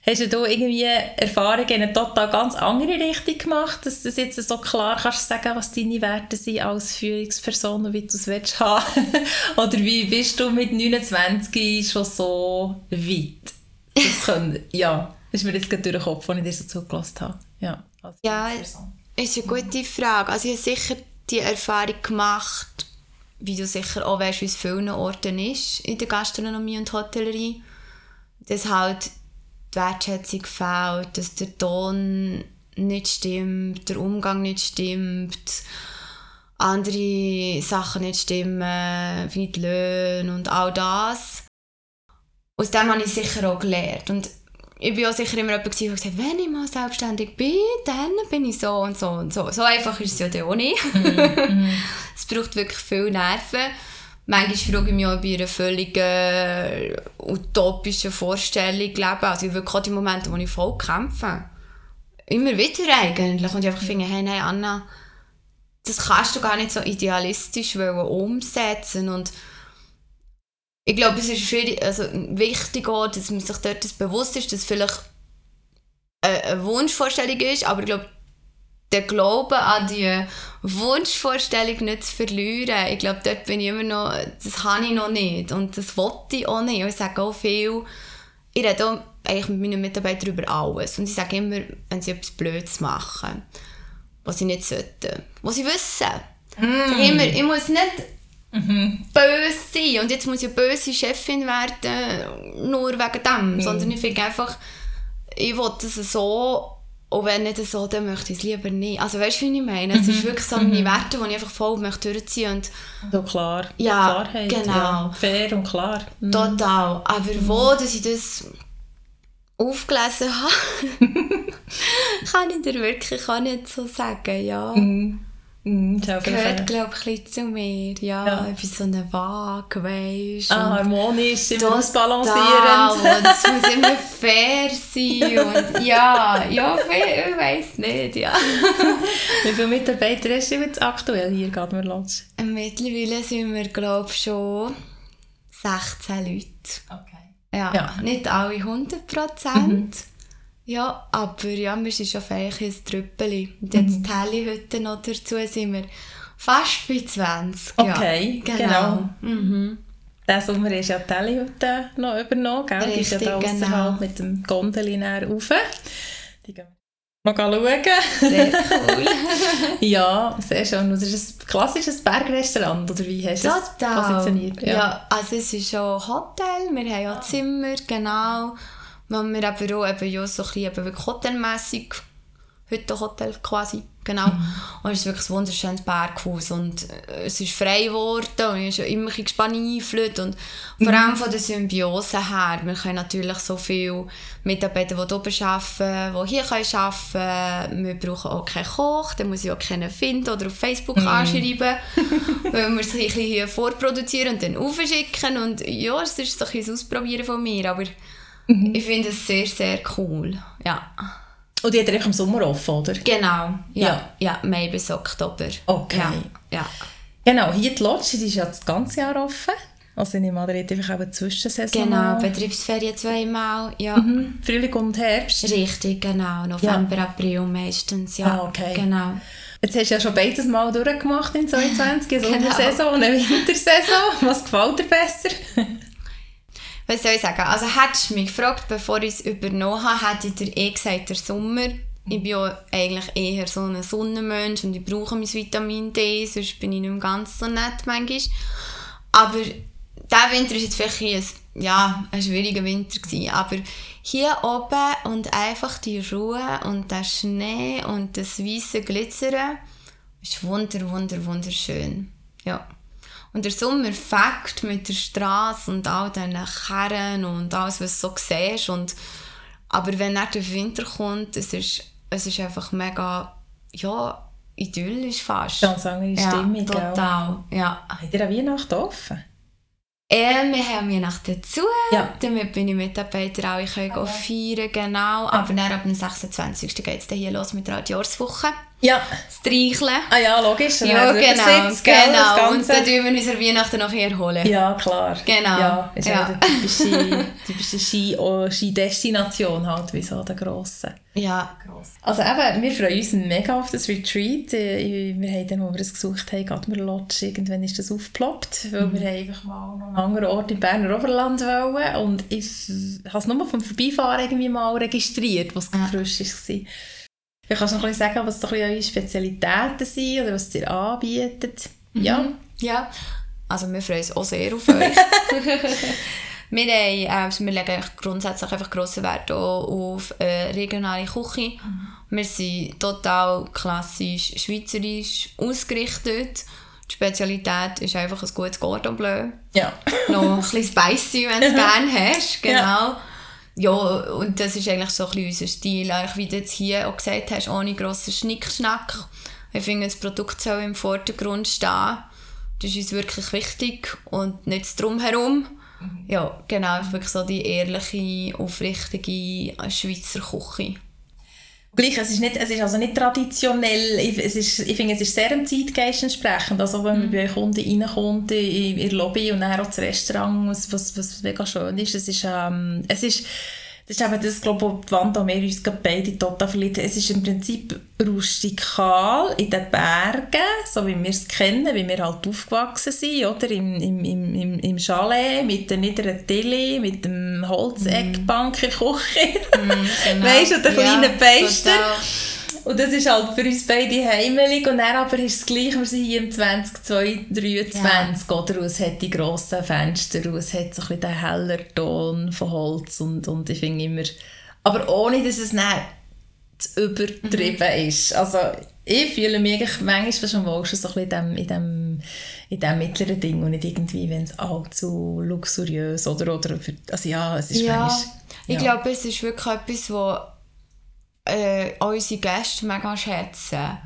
B: Hast du da irgendwie Erfahrungen in eine total ganz andere Richtung gemacht, dass du das jetzt so klar kannst sagen, was deine Werte sind als Führungsperson und wie du es willst haben? (laughs) Oder wie bist du mit 29 schon so weit? Das können, ja, das ist mir jetzt gerade durch den Kopf, als ich dir so zugelassen habe. Ja, als
C: Ja, ist eine gute Frage. Also ich habe sicher die Erfahrung gemacht, wie du sicher auch weißt, wie es vielen Orten ist in der Gastronomie und Hotellerie, dass halt die Wertschätzung fehlt, dass der Ton nicht stimmt, der Umgang nicht stimmt, andere Sachen nicht stimmen, wie die Löhne und all das. Aus dem habe ich sicher auch gelernt. Und ich bin auch sicher immer jemand, der gesagt hat, wenn ich mal selbstständig bin, dann bin ich so und so und so. So einfach ist es ja dann auch nicht. (laughs) es braucht wirklich viel Nerven. Manchmal frage ich mich, ob ich in einer völligen utopischen Vorstellung lebe. Also ich wirklich auch die Momente, wo ich voll kämpfe. Immer wieder eigentlich. Und ich einfach finde, hey, nein, Anna, das kannst du gar nicht so idealistisch umsetzen. Und ich glaube, es ist schwierig, also wichtig auch, dass man sich dort das bewusst ist, dass vielleicht eine, Wunschvorstellung ist, aber ich glaube, der Glaube an die Wunschvorstellung nicht zu verlieren, ich glaube, dort bin ich immer noch, das habe ich noch nicht und das wollte ich auch nicht. Und ich sage auch viel, ich rede auch eigentlich mit meinen Mitarbeitern über alles und ich sage immer, wenn sie etwas Blödes machen, was sie nicht sollten, was sie wissen. Ich Immer, ich muss nicht böse sein und jetzt muss ich eine böse Chefin werden, nur wegen dem, sondern ich finde einfach, ich will das so und wenn nicht so, dann möchte ich es lieber nicht. Also weißt du, wie ich meine? Es ist wirklich so meine Werte, die ich einfach voll möchte durchziehen und
B: So klar.
C: Ja,
B: Klarheit.
C: genau.
B: Ja, fair und klar. Mhm.
C: total. Aber wo, dass ich das aufgelesen habe, (laughs) (laughs) kann ich dir wirklich auch nicht so sagen, ja.
B: Mhm, ist
C: Gehört, glaube ich, ein bisschen zu mir, ja.
B: Ja.
C: Bin so eine Waage, weisst
B: Ah, harmonisch, immer ausbalancierend.
C: und es muss immer fair sein und ja, ja, fair, ich weiss nicht, ja. (laughs)
B: Wie viele Mitarbeiter hast du jetzt aktuell hier, Gadmer Lodge?
C: Mittlerweile sind wir, glaube ich, schon 16 Leute.
B: Okay.
C: Ja,
B: Ja.
C: nicht alle 100 Prozent. Ja, aber ja, wir sind schon vielleicht ein Trüppeli. Und jetzt die Helle heute noch dazu sind wir fast bei 20.
B: Okay,
C: ja.
B: genau.
C: Mhm.
B: Diesen Sommer ist ja die Telehütte noch übernommen, gell? Die ist ja da
C: Richtig, genau.
B: mit dem Gondeli rauf. Die gehen wir mal schauen.
C: Sehr cool.
B: ja, sehr schön. Das ist ein klassisches Bergrestaurant, oder wie hast du es positioniert?
C: Ja. also es ist schon ein Hotel, wir haben ja Zimmer, genau. Wo wir aber auch eben, ja, so ein bisschen eben wirklich hotelmässig, heute Hotel quasi, genau. Und es ist wirklich ein wunderschönes Berghaus und äh, es ist frei geworden und ich ja immer ein bisschen eingeflöht und vor allem von der Symbiose her, wir können natürlich so viele Mitarbeiter, die hier arbeiten, die hier können arbeiten wir brauchen auch keinen Koch, den muss ich auch keinen finden oder auf Facebook anschreiben, (laughs) weil wir es ein bisschen hier vorproduzieren und dann aufschicken und ja, es ist so ein bisschen das Ausprobieren von mir, aber ich finde es sehr, sehr cool, ja.
B: Und die hat einfach im Sommer offen, oder?
C: Genau, ja,
B: Ja.
C: ja, Mai bis Oktober.
B: Okay.
C: Ja, ja.
B: Genau, hier die Lodge, die ist ja das ganze Jahr offen. Also in Madrid einfach auch eine Zwischensaison.
C: Genau, Betriebsferien zweimal, ja.
B: Mhm. Frühling und Herbst.
C: Richtig, genau. November, April meistens, ja.
B: Ah, okay.
C: Genau.
B: Jetzt hast du ja schon beides Mal durchgemacht in (laughs) 22, eine
C: Genau.
B: Sommersaison und eine Wintersaison. Was gefällt dir besser? (laughs)
C: Was soll ich sagen? Also hättest du mich gefragt, bevor ich es übernommen habe, hätte ich dir eh gesagt, der Sommer. Ich bin ja eigentlich eher so ein Sonnenmensch und ich brauche mein Vitamin D, sonst bin ich nicht mehr ganz so nett manchmal. Aber dieser Winter war jetzt vielleicht ein, ja, ein schwieriger Winter. Gewesen. Aber hier oben und einfach die Ruhe und der Schnee und das weiße Glitzern ist wunder, wunder, wunderschön. Ja. Und der Sommer fängt mit der Straße und all diesen Kerren und alles, was du so siehst. Und, aber wenn dann der Winter kommt, es ist, es ist einfach mega, ja, idyllisch fast.
B: Ganz andere Stimmung.
C: Ja,
B: gell?
C: total, ja.
B: Habt ihr an Weihnachten offen?
C: Äh, wir haben Weihnachten dazu,
B: Ja.
C: damit meine Mitarbeiter alle können okay. feiern genau. Aber dann ab dem 26. geht es hier los mit der Radiorswoche.
B: Ja.
C: Streicheln.
B: Ah ja, logisch. dann
C: Ja,
B: wir
C: genau,
B: das
C: genau. Und dann tun wir uns an Weihnachten noch erholen.
B: Ja, klar.
C: Genau.
B: Ja, ist ja.
C: Ja.
B: eine typische, (laughs) typische Ski, oh, Skidestination halt, wie so der grossen.
C: Ja.
B: Also eben, wir freuen uns mega auf das Retreat. Äh, Wir haben dann, wo wir es gesucht haben, Gadmer Lodge, irgendwann ist das aufgeploppt, weil wir haben einfach mal noch einen anderen Ort im Berner Oberland wollen und ich habe es nur vom Vorbeifahren irgendwie mal registriert, was ah. frisch war. Vielleicht kannst du noch ein bisschen sagen, was so ein bisschen eure Spezialitäten sind oder was ihr anbietet. Ja.
C: Ja. Also wir freuen uns auch sehr auf euch. (laughs) wir, haben, äh, also wir legen grundsätzlich einfach grossen Wert auf äh, regionale Küche. Wir sind total klassisch schweizerisch ausgerichtet. Die Spezialität ist einfach ein gutes Cordon Bleu.
B: Ja.
C: Noch ein bisschen spicy, wenn du (laughs) es gerne hast. Genau.
B: Ja.
C: Ja. und das ist eigentlich so ein bisschen unser Stil. Eigentlich, wie du jetzt hier auch gesagt hast, ohne grossen Schnickschnack. Ich finde, das Produkt soll im Vordergrund stehen. Das ist uns wirklich wichtig und nicht das Drumherum. Ja, genau, wirklich so die ehrliche, aufrichtige Schweizer Küche.
B: Gleich, es ist, nicht, es ist also nicht traditionell, ich, es ist, ich finde, es ist sehr dem Zeitgeist entsprechend. Also wenn man bei euch Kunden reinkommt in, in der Lobby und dann auch das Restaurant, was, was, was mega schön ist, es ist, ähm, es ist das ist eben das, glaube ich, die Wand, an wir uns beide total verliert Es ist im Prinzip rustikal in den Bergen, so wie wir es kennen, wie wir halt aufgewachsen sind, oder? Im, im, im, im, Chalet, mit der niederen Tilly, mit dem Holzeckbank in der Küche. (laughs)
C: Genau.
B: Weißt du, und der kleinen Beister.
C: total.
B: Und das ist halt für uns beide heimelig. Und dann aber ist es gleich, wir sind hier im 2023, oder? Und es hat die grossen Fenster und es hat so ein bisschen den hellen Ton von Holz und, und ich finde immer... Aber ohne, dass es dann zu übertrieben ist. Also ich fühle mich eigentlich manchmal schon wohl schon so ein bisschen in dem, in dem, mittleren Ding und nicht irgendwie, wenn es allzu luxuriös oder, oder für, also ja, es ist
C: Ja,
B: manchmal...
C: ich glaube, es ist wirklich etwas, was äh, unsere Gäste mega schätzen.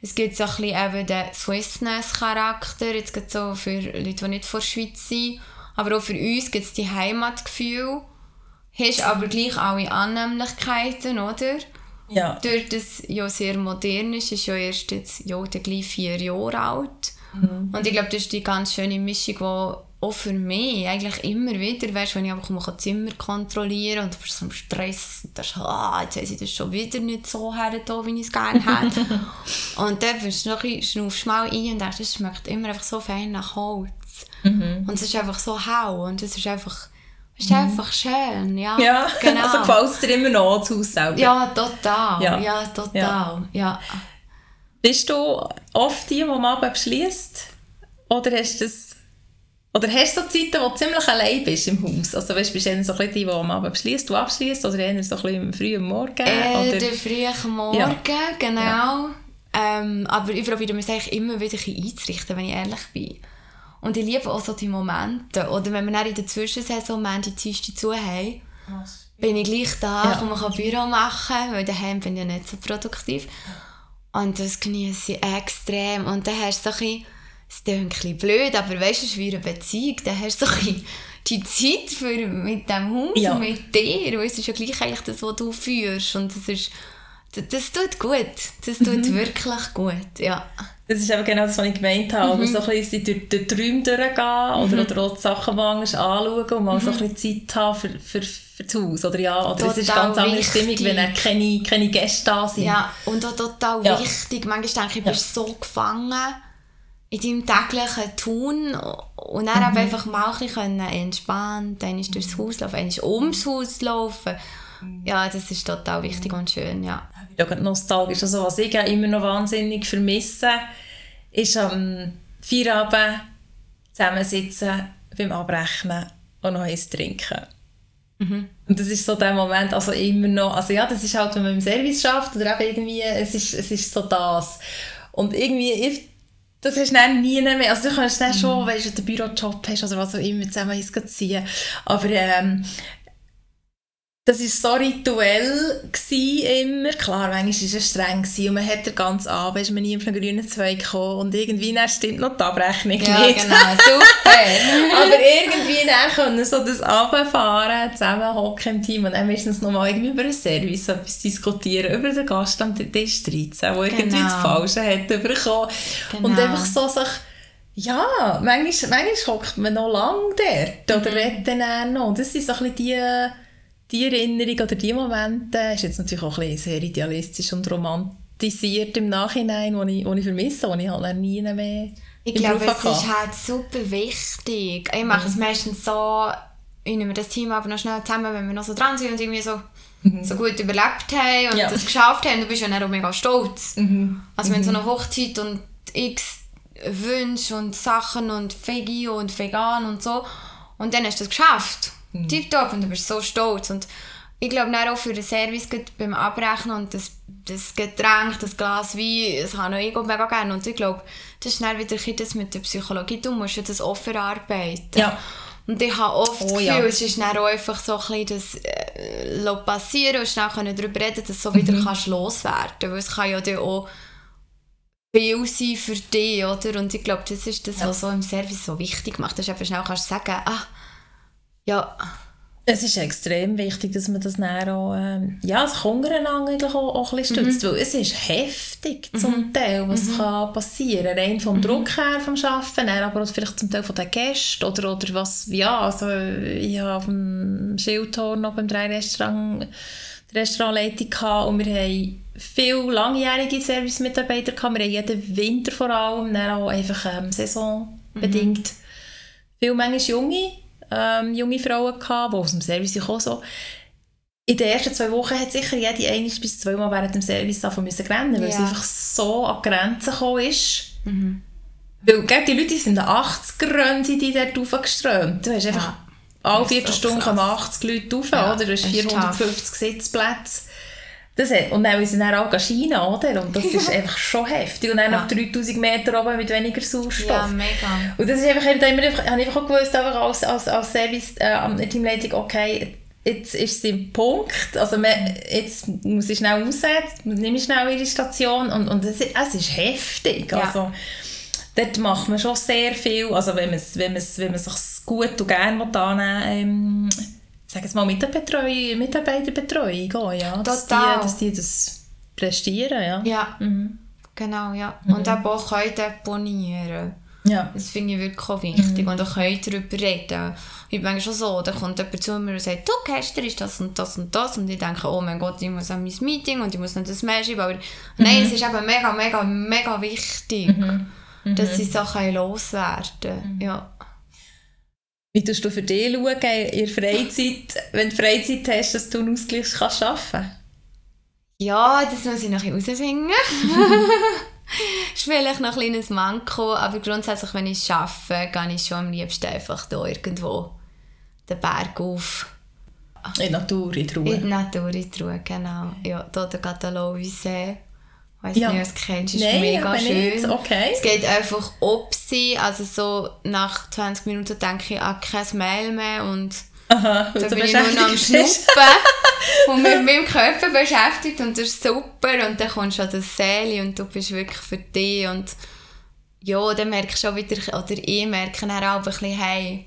C: Es gibt so ein bisschen eben den Swissness-Charakter, jetzt gerade so für Leute, die nicht von der Schweiz sind, aber auch für uns gibt es die Heimatgefühl. Hast aber gleich alle Annehmlichkeiten, oder?
B: Ja.
C: Durch das ja sehr modern ist, ist ja erst jetzt ja, gleich vier Jahre alt. Und ich glaube, das ist die ganz schöne Mischung, die auch für mich eigentlich immer wieder, weißt, wenn ich einfach mal ein Zimmer kontrollieren und du bist so im Stress und denkst, ah, jetzt haben sie das schon wieder nicht so hergetan, wie ich es gerne hätte. (laughs) und dann bist du noch ein bisschen, schnaufst mal ein und denkst, es schmeckt immer einfach so fein nach Holz. Und es ist einfach so hell und es ist einfach, es ist einfach schön, ja.
B: Ja,
C: genau. (laughs)
B: also gefällt es dir immer noch, das Haus selber?
C: ja, total,
B: Ja.
C: ja, total, ja.
B: Bist du oft die, die am Abend beschließt? Oder hast du das... Oder hast du so Zeiten, wo du ziemlich allein bist im Haus? Also weißt, bist du eher so ein bisschen die, die am Abend beschließt, du abschließt, oder eher so ein bisschen früh am Morgen?
C: Äh,
B: oder?
C: der frühe Morgen,
B: Ja.
C: genau. Ähm, aber ich probiere mich eigentlich immer wieder ein bisschen einzurichten, wenn ich ehrlich bin. Und ich liebe auch so die Momente. Oder wenn wir dann in der Zwischensaison Montag, Dienstag zu haben, bin ich gleich da,
B: Ja.
C: kann man Büro machen, weil daheim bin ich ja nicht so produktiv. Und das genieße ich extrem. Und dann hast du so ein bisschen, es klingt ein bisschen blöd, aber weißt du, es ist wie eine Beziehung. Dann hast du so ein die Zeit für, mit dem Haus
B: Ja.
C: und mit dir. Weil es ist ja gleich eigentlich das, was du führst. Und das ist, das, das tut gut. Das tut
B: Mhm.
C: wirklich gut, ja.
B: Das ist eben genau das, was ich gemeint habe.
C: Mhm.
B: So ein bisschen durch, die Räume durchgehen oder, oder auch die Sachen anschauen und mal so
C: Mhm.
B: ein bisschen Zeit haben für, für, für das Haus. Oder, ja, oder es ist ganz andere
C: wichtig.
B: Stimmung, wenn dann keine, keine Gäste da sind.
C: Ja, und auch total
B: Ja.
C: wichtig. Manchmal denke ich, du bist so gefangen in deinem täglichen Tun und dann
B: Mhm.
C: aber einfach mal ein bisschen entspannt, dann ist durchs Haus laufen, dann ist ums Haus laufen. Ja, das ist total wichtig und schön, ja.
B: Auch nostalgisch. Also, was ich immer noch wahnsinnig vermisse, ist am Feierabend zusammensitzen, beim Abrechnen und noch eins trinken. Und das ist so der Moment, also immer noch, also ja, das ist halt, wenn man im Service schafft oder eben irgendwie, es ist, es ist so das. Und irgendwie, ich, das hast du dann nie mehr, also du kannst dann schon, weißt du, den Bürojob hast oder was auch immer, zusammen eins ziehen, aber ähm, das war so rituell immer. Klar, manchmal war es streng gewesen und man hat den ganzen Abend ist man nie auf einen grünen Zweig gekommen und irgendwie dann stimmt noch die Abrechnung
C: Ja,
B: nicht.
C: genau, super. (laughs)
B: Aber irgendwie dann können so das Abfahren, zusammen hocken im Team und dann meistens nochmal irgendwie über einen Service etwas diskutieren, über den Gast am Tisch 13, der irgendwie
C: Genau.
B: das Falsche hat bekommen. Und
C: Genau.
B: einfach so sich, ja, manchmal, manchmal hockt man noch lange dort oder
C: Mhm.
B: redet dann noch. Das sind so ein bisschen die, die Erinnerung oder die Momente, ist jetzt natürlich auch ein bisschen sehr idealistisch und romantisiert im Nachhinein, die ich, ich vermisse, die ich halt nie mehr
C: Ich glaube, es ist halt super wichtig. Ich mache es meistens so, ich nehme das Team aber noch schnell zusammen, wenn wir noch so dran sind und irgendwie so, so gut überlebt haben und
B: Ja.
C: das geschafft haben. Du bist ja dann auch mega stolz. Also wenn so eine Hochzeit und x Wünsche und Sachen und Veggie und vegan und so und dann hast du das geschafft. Tipptopp und du bist so stolz. Und ich glaube dann auch für den Service beim Abrechnen und das, das Getränk, das Glas Wein, das habe ich auch mega gerne. Und ich glaube, das ist dann wieder das mit der Psychologie. Du musst ja das offen arbeiten.
B: Ja.
C: Und ich habe oft
B: Oh
C: das Gefühl,
B: ja.
C: es ist dann auch einfach so ein bisschen das äh, passieren und schnell können darüber reden, dass du so wieder
B: Mhm.
C: kannst loswerden Weil es kann ja dann auch viel sein für dich, oder? Und ich glaube, das ist das, was so im Service so wichtig macht, dass du einfach schnell kannst sagen, ah, ja,
B: Es ist extrem wichtig, dass man das dann auch, ähm, ja, das untereinander eigentlich auch, auch ein bisschen stützt, weil es ist heftig zum Teil, was kann passieren. Rein vom Druck her vom Arbeiten, aber auch vielleicht zum Teil von den Gästen oder, oder was, ja, also ich habe auf dem Schildhorn noch beim drei Restaurant die Restaurantleitung gehabt und wir haben viele langjährige Servicemitarbeiter gehabt, wir haben jeden Winter vor allem, dann auch einfach ähm, saisonbedingt viele manchmal junge, ähm, junge Frauen gehabt, die aus dem Service kommen. So. In den ersten zwei Wochen hat sicher jede ein bis zweimal während dem Service davon müssen rennen, weil
C: Ja.
B: es einfach so an die Grenzen gekommen ist. Weil gell, die Leute sind an 80 Rennen sind die dort raufgeströmt. Du hast einfach
C: Ja.
B: alle
C: ist so
B: kommen 80 Leute rauf,
C: Ja,
B: oder? Du hast
C: das ist
B: 450 Sitzplätze. Das hat, und dann sind dann auch Schienen, oder? Und das ist (laughs) einfach schon heftig. Und dann
C: Ja.
B: auf 3000 Meter oben mit weniger Sauerstoff.
C: ja, mega.
B: Und das ist einfach, da habe ich einfach auch gewusst, einfach als, als, als Service, äh, Teamleitung, okay, jetzt ist sie im Punkt, also man, jetzt muss ich schnell nehme ich schnell ihre Station und, und es, ist- es ist heftig,
C: Ja.
B: also dort macht man schon sehr viel, also wenn man es wenn wenn man sich gut und gerne annehmen ähm, sag jetzt mal Mitarbeiterbetreuung, Mitarbeiterbetreuung auch, ja, dass die, dass die das prestieren, ja.
C: Ja,
B: Mhm.
C: genau, ja. Und eben auch können deponieren.
B: Ja.
C: Das finde ich wirklich auch wichtig.
B: Mhm.
C: Und auch können darüber reden. Ich bin schon so, da kommt jemand zu mir und sagt, du, gestern ist das und das und das. Und ich denke, oh mein Gott, ich muss an mein Meeting und ich muss noch das mehr schreiben. Aber nein,
B: Mhm.
C: es ist eben mega, mega, mega wichtig. dass sie können loswerden. Ja.
B: Wie tust du für dich schauen, in Freizeit, wenn du Freizeit hast, dass du einen Ausgleich kannst schaffen
C: Ja, das muss ich noch ein bisschen herausfinden. (laughs) ist vielleicht noch ein kleines Manko, aber grundsätzlich, wenn ich arbeite, gehe ich schon am liebsten einfach hier irgendwo den Berg auf.
B: In der Natur, in der Ruhe.
C: In der Natur, in der Ruhe, genau. Ja, hier der Catalowisee. Weiss
B: Ja.
C: nicht, was du kennst, ist
B: Nein,
C: mega schön.
B: nicht. Okay.
C: Es geht einfach ob sie, also so nach 20 Minuten denke ich an kein Mail mehr und
B: Aha,
C: da bin ich nur noch am. Schnuppen (laughs) und mit meinem Körper beschäftigt und das ist super und dann kommst du an das Seele und du bist wirklich für dich und ja, dann merkst du auch wieder, oder ich merke dann auch ein bisschen, hey,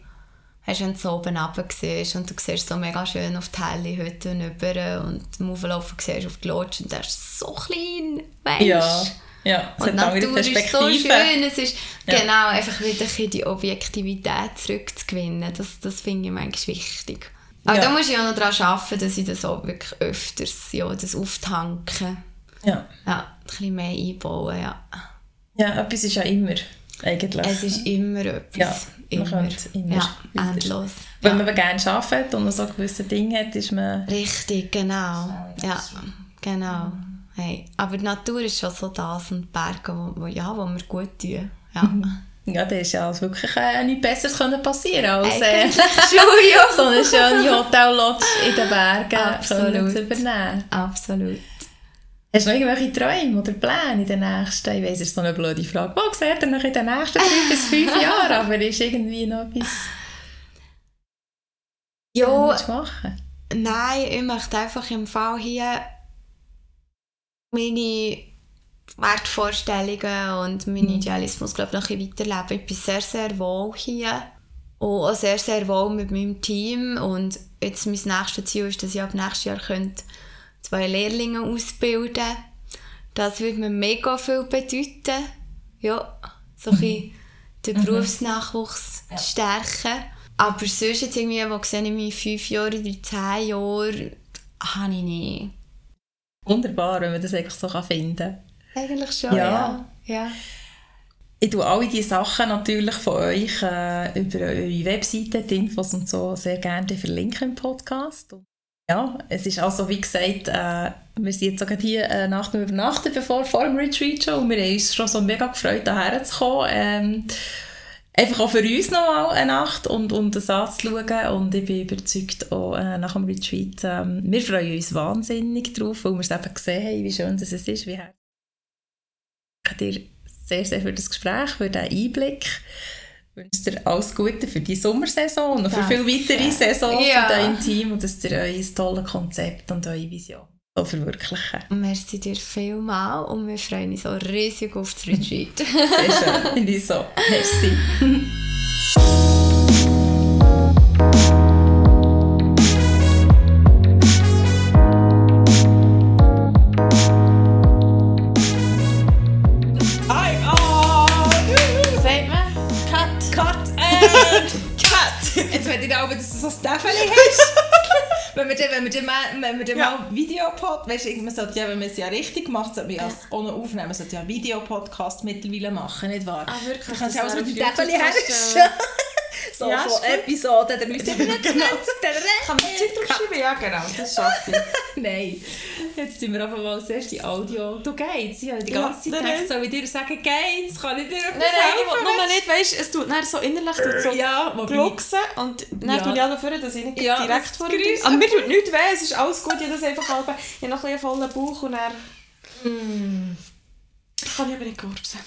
C: hast du, wenn du so oben runter siehst und du siehst so mega schön auf die helle Hütte über und im Auflaufen siehst du auf die Lodge und der ist so klein, weißt
B: Ja, ja, es
C: und Natur ist so schön. Es ist
B: Ja.
C: genau einfach wieder ein die Objektivität zurückzugewinnen. Das, das finde ich manchmal wichtig. Aber
B: Ja.
C: da muss ich auch noch daran arbeiten, dass ich das auch wirklich öfters, ja, das auftanken,
B: Ja.
C: ja, ein bisschen mehr einbauen, ja.
B: ja, etwas ist ja immer, eigentlich.
C: Es ist immer etwas.
B: Ja, man
C: immer.
B: könnte immer
C: Ja,
B: weiter.
C: endlos.
B: Wenn
C: Ja.
B: man gerne arbeitet und man so gewisse Dinge hat, ist man...
C: Richtig, genau. Ja, genau. Hey. Aber die Natur ist schon so das und die Berge, wo, wo, ja, wo wir gut tun. Ja. (laughs)
B: Ja, da ist ja wirklich äh, nichts Besseres können passieren als äh,
C: Eigentlich (laughs) schon, ja.
B: so eine schöne Hotel-Lodge in den Bergen
C: Absolut.
B: zu übernehmen.
C: Absolut.
B: Hast du noch irgendwelche Träume oder Pläne in den nächsten, ich weiss, es ist so eine blöde Frage, wo seht ihr noch in den nächsten drei bis fünf (laughs) Jahren, aber ist irgendwie noch etwas,
C: Ja,
B: was du machen?
C: Nein, ich möchte einfach im Fall hier meine Wertvorstellungen und meinen Idealismus glaub, noch ein bisschen weiterleben. Ich bin sehr, sehr wohl hier und auch sehr, sehr wohl mit meinem Team. Und jetzt mein nächstes Ziel ist, dass ich ab nächstes Jahr könnte zwei Lehrlinge ausbilden Das würde mir mega viel bedeuten. Ja, so ein bisschen (laughs) den Berufsnachwuchs zu stärken. Aber sonst jetzt irgendwie, wo sehe ich mich fünf Jahren, in zehn Jahren, habe ich nicht.
B: Wunderbar, wenn man das eigentlich so finden kann.
C: Eigentlich schon,
B: Ja.
C: ja. ja.
B: Ich tue alle diese Sachen natürlich von euch äh, über eure Webseite, die Infos und so, sehr gerne verlinken im Podcast. Und ja, es ist also, wie gesagt, äh, wir sind jetzt sogar hier äh, Nacht und übernachten bevor vor dem Retreat schon und wir haben uns schon so mega gefreut, hierher zu kommen. Ähm, einfach auch für uns noch eine Nacht und, und das anzuschauen und ich bin überzeugt auch äh, nach dem Retreat, ähm, wir freuen uns wahnsinnig drauf, weil wir es eben gesehen haben, wie schön das es ist, wie her- danke dir sehr, sehr für das Gespräch, für den Einblick. Ich wünsche dir alles Gute für die Sommersaison und für viele weitere Saisons
C: Ja.
B: für dein Team und dass ihr euer tolles Konzept und eure Vision so verwirklichen.
C: Merci dir vielmals und wir freuen uns auch riesig auf das Retreat.
B: Sehr schön. (laughs) Ich so. Merci. (laughs) wenn wir mal, wenn wir dann
A: Ja.
B: mal Videopod, weißt du, man sollte ja, wenn man es ja richtig macht, sollte man ja es ohne aufnehmen, man sollte ja einen Videopodcast mittlerweile machen, nicht wahr?
A: Ah, wirklich?
B: Du kannst
A: Das
B: auch so mit dem herstellen. So
A: Ja,
B: von
A: ist gut.
B: Episoden, der müsste
A: Genau.
B: genau.
A: Kann man Zeit draufschreiben? Ja, genau. Das schaffe ich.
B: Nein, jetzt sind wir einfach mal das erste Audio. Du geht's? Habe die
A: Ja,
B: ganze Zeit gedacht, soll ich dir sagen, geht's? Kann ich dir etwas
A: Nein, nein, nur nicht, weißt du, es tut dann so innerlich tut so
B: Ja,
A: glucksen und dann
B: Ja.
A: tue ich alle vor, dass ich nicht
B: Ja,
A: direkt vor dir Aber mir tut nichts weh, es ist alles gut, ich habe das einfach halb, ich habe noch ein bisschen einen vollen Bauch und dann... Kann ich aber nicht korpsen.